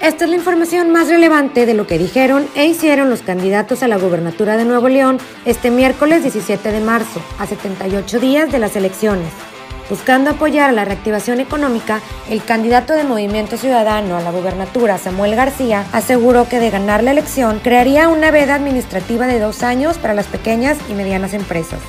Esta es la información más relevante de lo que dijeron e hicieron los candidatos a la gubernatura de Nuevo León este miércoles 17 de marzo, a 78 días de las elecciones. Buscando apoyar a la reactivación económica, el candidato de Movimiento Ciudadano a la gubernatura, Samuel García, aseguró que de ganar la elección crearía una veda administrativa de dos años para las pequeñas y medianas empresas.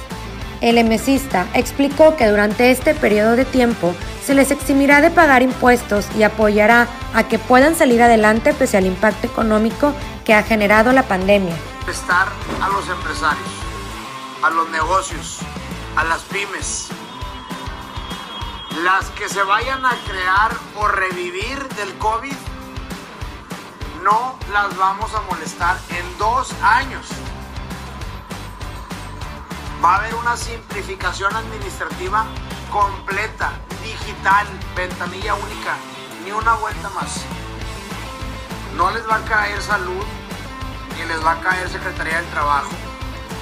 El emesista explicó que durante este periodo de tiempo se les eximirá de pagar impuestos y apoyará a que puedan salir adelante pese al impacto económico que ha generado la pandemia. Estar a los empresarios, a los negocios, a las pymes, las que se vayan a crear o revivir del COVID, no las vamos a molestar en dos años. Va a haber una simplificación administrativa completa, digital, ventanilla única, ni una vuelta más. No les va a caer salud, ni les va a caer Secretaría del Trabajo.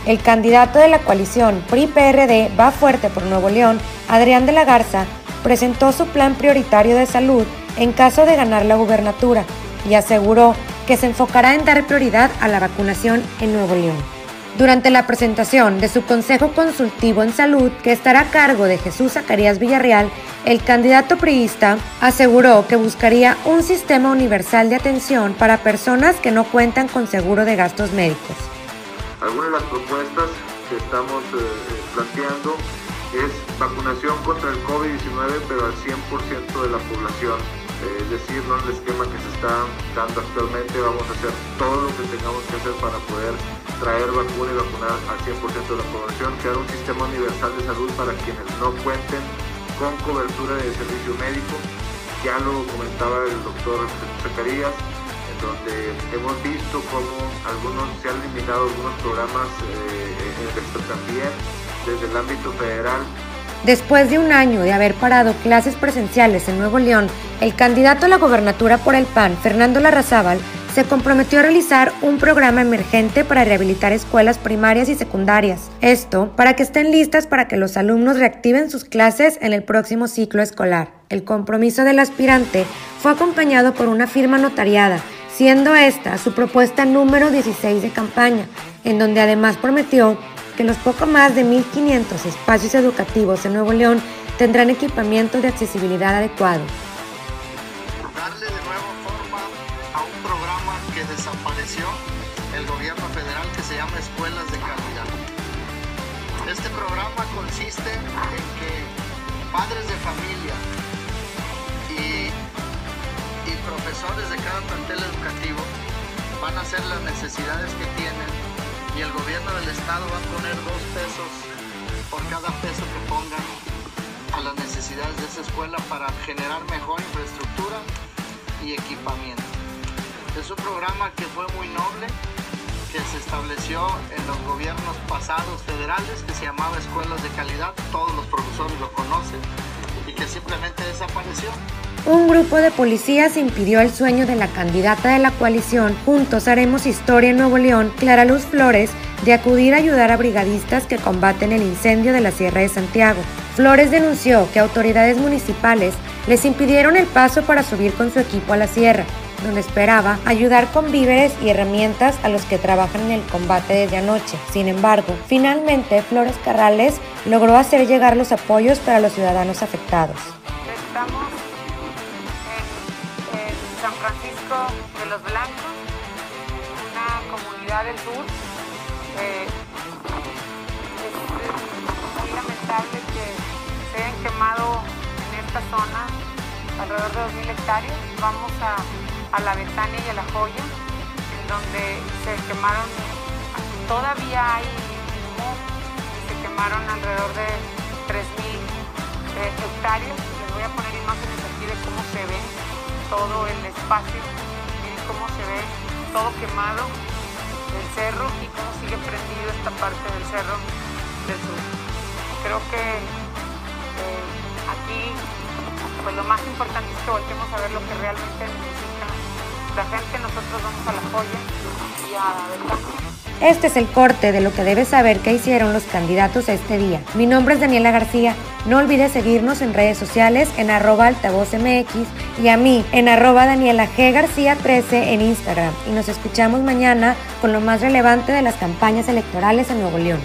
El candidato de la coalición PRI-PRD va fuerte por Nuevo León, Adrián de la Garza, presentó su plan prioritario de salud en caso de ganar la gubernatura y aseguró que se enfocará en dar prioridad a la vacunación en Nuevo León. Durante la presentación de su Consejo Consultivo en Salud, que estará a cargo de Jesús Zacarías Villarreal, el candidato priista aseguró que buscaría un sistema universal de atención para personas que no cuentan con seguro de gastos médicos. Algunas de las propuestas que estamos eh, eh, planteando es vacunación contra el COVID-19, pero al 100% de la población. Eh, es decir, no el esquema que se está dando actualmente, vamos a hacer todo lo que tengamos que hacer para poder traer vacuna y vacunar al 100% de la población, crear un sistema universal de salud para quienes no cuenten con cobertura de servicio médico. Ya lo comentaba el doctor Zacarías, en donde hemos visto cómo algunos se han eliminado algunos programas eh, el también desde el ámbito federal. Después de un año de haber parado clases presenciales en Nuevo León, el candidato a la gobernatura por el PAN, Fernando Larrazábal, se comprometió a realizar un programa emergente para rehabilitar escuelas primarias y secundarias. Esto para que estén listas para que los alumnos reactiven sus clases en el próximo ciclo escolar. El compromiso del aspirante fue acompañado por una firma notariada, siendo esta su propuesta número 16 de campaña, en donde además prometió que los poco más de 1.500 espacios educativos en Nuevo León tendrán equipamiento de accesibilidad adecuado. Llama Escuelas de Calidad. Este programa consiste en que padres de familia y, y profesores de cada plantel educativo van a hacer las necesidades que tienen y el gobierno del estado va a poner dos pesos por cada peso que pongan a las necesidades de esa escuela para generar mejor infraestructura y equipamiento. Es un programa que fue muy noble, que se estableció en los gobiernos pasados federales, que se llamaba Escuelas de Calidad, todos los profesores lo conocen, y que simplemente desapareció un grupo de policías impidió el sueño de la candidata de la coalición Juntos Haremos Historia en Nuevo León, Clara Luz Flores, de acudir a ayudar a brigadistas que combaten el incendio de la Sierra de Santiago. Flores denunció que autoridades municipales les impidieron el paso para subir con su equipo a la sierra, donde esperaba ayudar con víveres y herramientas a los que trabajan en el combate desde anoche. Sin embargo, finalmente Flores Carrales logró hacer llegar los apoyos para los ciudadanos afectados. San Francisco de los Blancos, una comunidad del sur. Eh, es, muy lamentable que se hayan quemado en esta zona alrededor de 2.000 hectáreas. Vamos a, la Betania y a la Joya, en donde se quemaron, todavía hay se quemaron alrededor de 3.000 eh, hectáreas. Les voy a poner imágenes aquí de cómo se ven todo el espacio, miren cómo se ve todo quemado el cerro y cómo sigue prendido esta parte del cerro del sur. Creo que eh, aquí pues lo más importante es que volvemos a ver lo que realmente necesita la gente. Nosotros vamos y a Este es el corte de lo que debes saber que hicieron los candidatos este día. Mi nombre es Daniela García. No olvides seguirnos en redes sociales en arroba altavoz MX y a mí en arroba Daniela G García 13 en Instagram. Y nos escuchamos mañana con lo más relevante de las campañas electorales en Nuevo León.